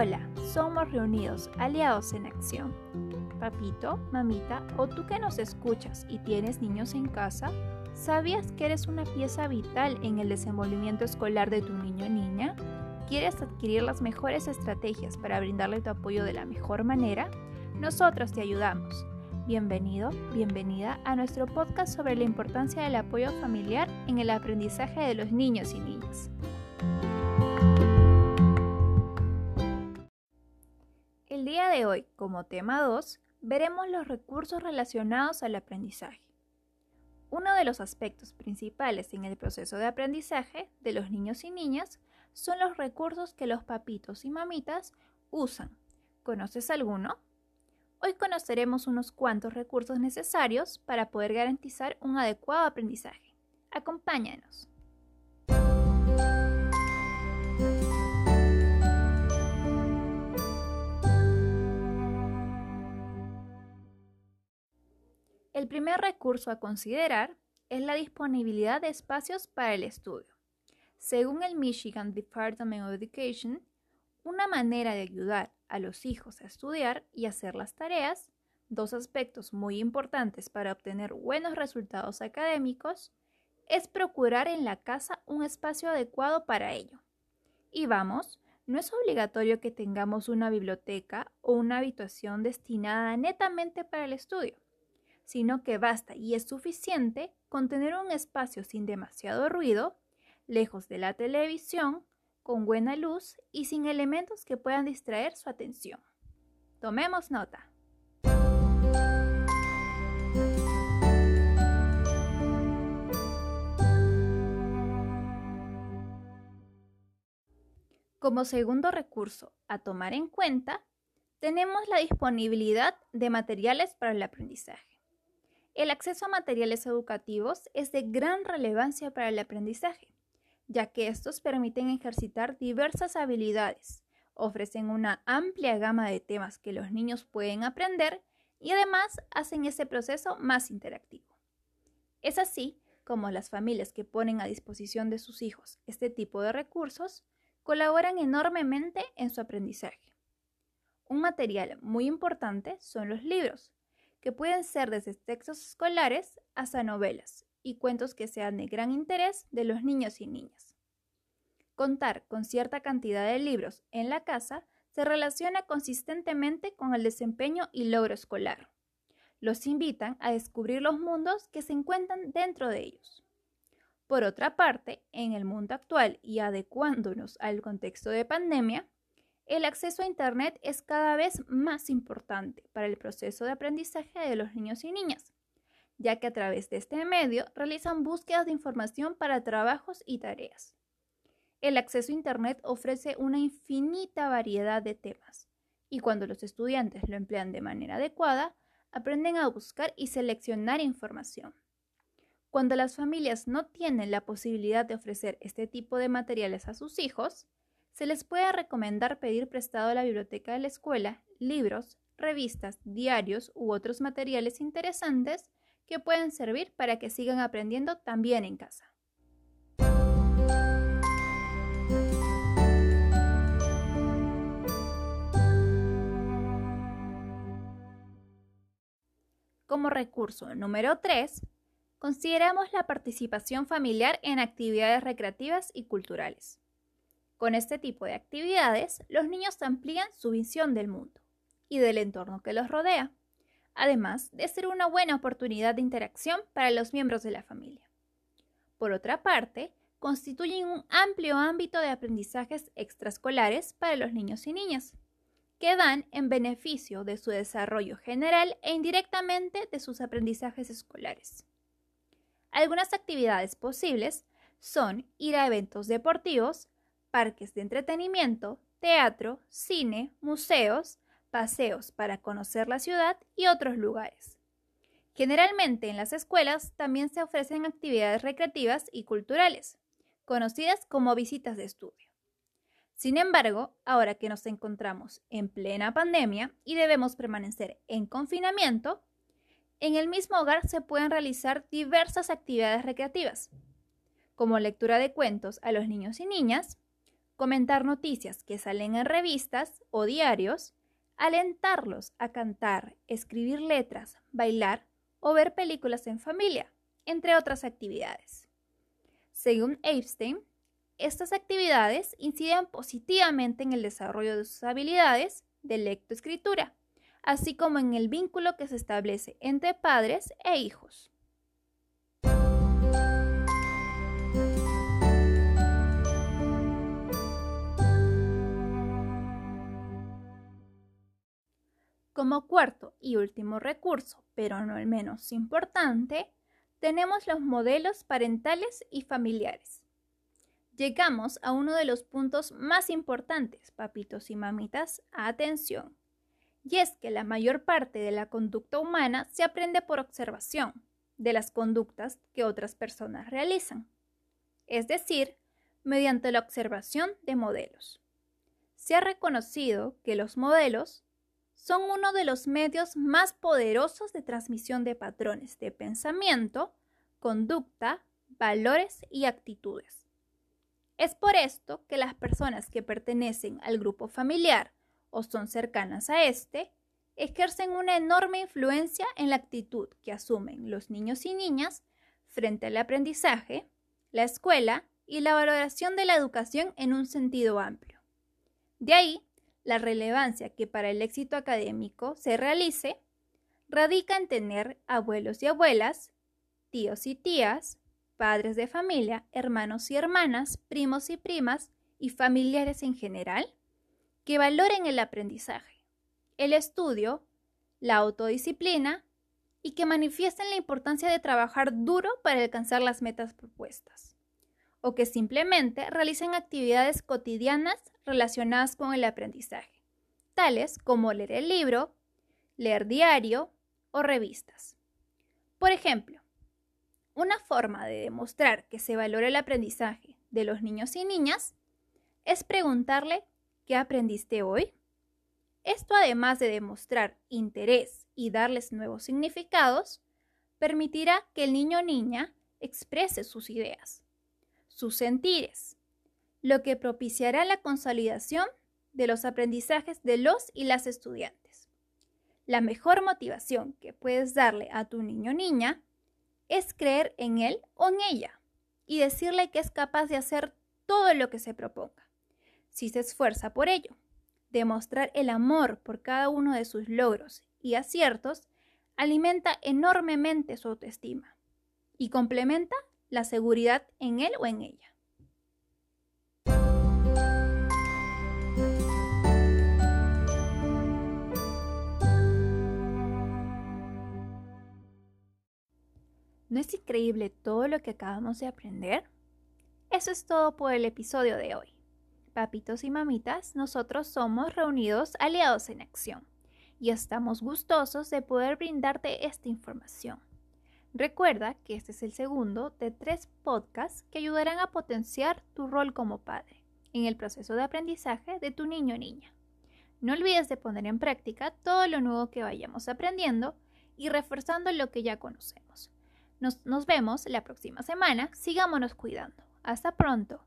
Hola, somos reunidos, aliados en acción. Papito, mamita, o tú que nos escuchas y tienes niños en casa, ¿sabías que eres una pieza vital en el desenvolvimiento escolar de tu niño o niña? ¿Quieres adquirir las mejores estrategias para brindarle tu apoyo de la mejor manera? Nosotros te ayudamos. Bienvenido, bienvenida a nuestro podcast sobre la importancia del apoyo familiar en el aprendizaje de los niños y niñas. Día de hoy, como tema 2, veremos los recursos relacionados al aprendizaje. Uno de los aspectos principales en el proceso de aprendizaje de los niños y niñas son los recursos que los papitos y mamitas usan. ¿Conoces alguno? Hoy conoceremos unos cuantos recursos necesarios para poder garantizar un adecuado aprendizaje. Acompáñanos. El primer recurso a considerar es la disponibilidad de espacios para el estudio. Según el Michigan Department of Education, una manera de ayudar a los hijos a estudiar y hacer las tareas, dos aspectos muy importantes para obtener buenos resultados académicos, es procurar en la casa un espacio adecuado para ello. Y vamos, no es obligatorio que tengamos una biblioteca o una habitación destinada netamente para el estudio, sino que basta y es suficiente con tener un espacio sin demasiado ruido lejos de la televisión, con buena luz y sin elementos que puedan distraer su atención. Tomemos nota. Como segundo recurso a tomar en cuenta, tenemos la disponibilidad de materiales para el aprendizaje. El acceso a materiales educativos es de gran relevancia para el aprendizaje ya que estos permiten ejercitar diversas habilidades, ofrecen una amplia gama de temas que los niños pueden aprender y además hacen ese proceso más interactivo. Es así como las familias que ponen a disposición de sus hijos este tipo de recursos colaboran enormemente en su aprendizaje. Un material muy importante son los libros, que pueden ser desde textos escolares hasta novelas, y cuentos que sean de gran interés de los niños y niñas. Contar con cierta cantidad de libros en la casa se relaciona consistentemente con el desempeño y logro escolar. Los invitan a descubrir los mundos que se encuentran dentro de ellos. Por otra parte, en el mundo actual y adecuándonos al contexto de pandemia, el acceso a Internet es cada vez más importante para el proceso de aprendizaje de los niños y niñas ya que a través de este medio realizan búsquedas de información para trabajos y tareas. El acceso a Internet ofrece una infinita variedad de temas, y cuando los estudiantes lo emplean de manera adecuada, aprenden a buscar y seleccionar información. Cuando las familias no tienen la posibilidad de ofrecer este tipo de materiales a sus hijos, se les puede recomendar pedir prestado a la biblioteca de la escuela libros, revistas, diarios u otros materiales interesantes que pueden servir para que sigan aprendiendo también en casa. Como recurso número 3, consideramos la participación familiar en actividades recreativas y culturales. Con este tipo de actividades, los niños amplían su visión del mundo y del entorno que los rodea además de ser una buena oportunidad de interacción para los miembros de la familia. Por otra parte, constituyen un amplio ámbito de aprendizajes extraescolares para los niños y niñas, que van en beneficio de su desarrollo general e indirectamente de sus aprendizajes escolares. Algunas actividades posibles son ir a eventos deportivos, parques de entretenimiento, teatro, cine, museos, paseos para conocer la ciudad y otros lugares. Generalmente en las escuelas también se ofrecen actividades recreativas y culturales, conocidas como visitas de estudio. Sin embargo, ahora que nos encontramos en plena pandemia y debemos permanecer en confinamiento, en el mismo hogar se pueden realizar diversas actividades recreativas, como lectura de cuentos a los niños y niñas, comentar noticias que salen en revistas o diarios, alentarlos a cantar, escribir letras, bailar o ver películas en familia, entre otras actividades. Según Epstein, estas actividades inciden positivamente en el desarrollo de sus habilidades de lectoescritura, así como en el vínculo que se establece entre padres e hijos. Como cuarto y último recurso, pero no el menos importante, tenemos los modelos parentales y familiares. Llegamos a uno de los puntos más importantes, papitos y mamitas, atención. Y es que la mayor parte de la conducta humana se aprende por observación de las conductas que otras personas realizan, es decir, mediante la observación de modelos. Se ha reconocido que los modelos son uno de los medios más poderosos de transmisión de patrones de pensamiento, conducta, valores y actitudes. Es por esto que las personas que pertenecen al grupo familiar o son cercanas a este ejercen una enorme influencia en la actitud que asumen los niños y niñas frente al aprendizaje, la escuela y la valoración de la educación en un sentido amplio. De ahí la relevancia que para el éxito académico se realice radica en tener abuelos y abuelas, tíos y tías, padres de familia, hermanos y hermanas, primos y primas y familiares en general que valoren el aprendizaje, el estudio, la autodisciplina y que manifiesten la importancia de trabajar duro para alcanzar las metas propuestas, o que simplemente realicen actividades cotidianas relacionadas con el aprendizaje, tales como leer el libro, leer diario o revistas. Por ejemplo, una forma de demostrar que se valora el aprendizaje de los niños y niñas es preguntarle ¿qué aprendiste hoy? Esto además de demostrar interés y darles nuevos significados, permitirá que el niño o niña exprese sus ideas, sus sentires, lo que propiciará la consolidación de los aprendizajes de los y las estudiantes. La mejor motivación que puedes darle a tu niño o niña es creer en él o en ella y decirle que es capaz de hacer todo lo que se proponga, si se esfuerza por ello. Demostrar el amor por cada uno de sus logros y aciertos alimenta enormemente su autoestima y complementa la seguridad en él o en ella. ¿No es increíble todo lo que acabamos de aprender? Eso es todo por el episodio de hoy. Papitos y mamitas, nosotros somos reunidos aliados en acción y estamos gustosos de poder brindarte esta información. Recuerda que este es el segundo de tres podcasts que ayudarán a potenciar tu rol como padre en el proceso de aprendizaje de tu niño o niña. No olvides de poner en práctica todo lo nuevo que vayamos aprendiendo y reforzando lo que ya conocemos. Nos, vemos la próxima semana. Sigámonos cuidando. Hasta pronto.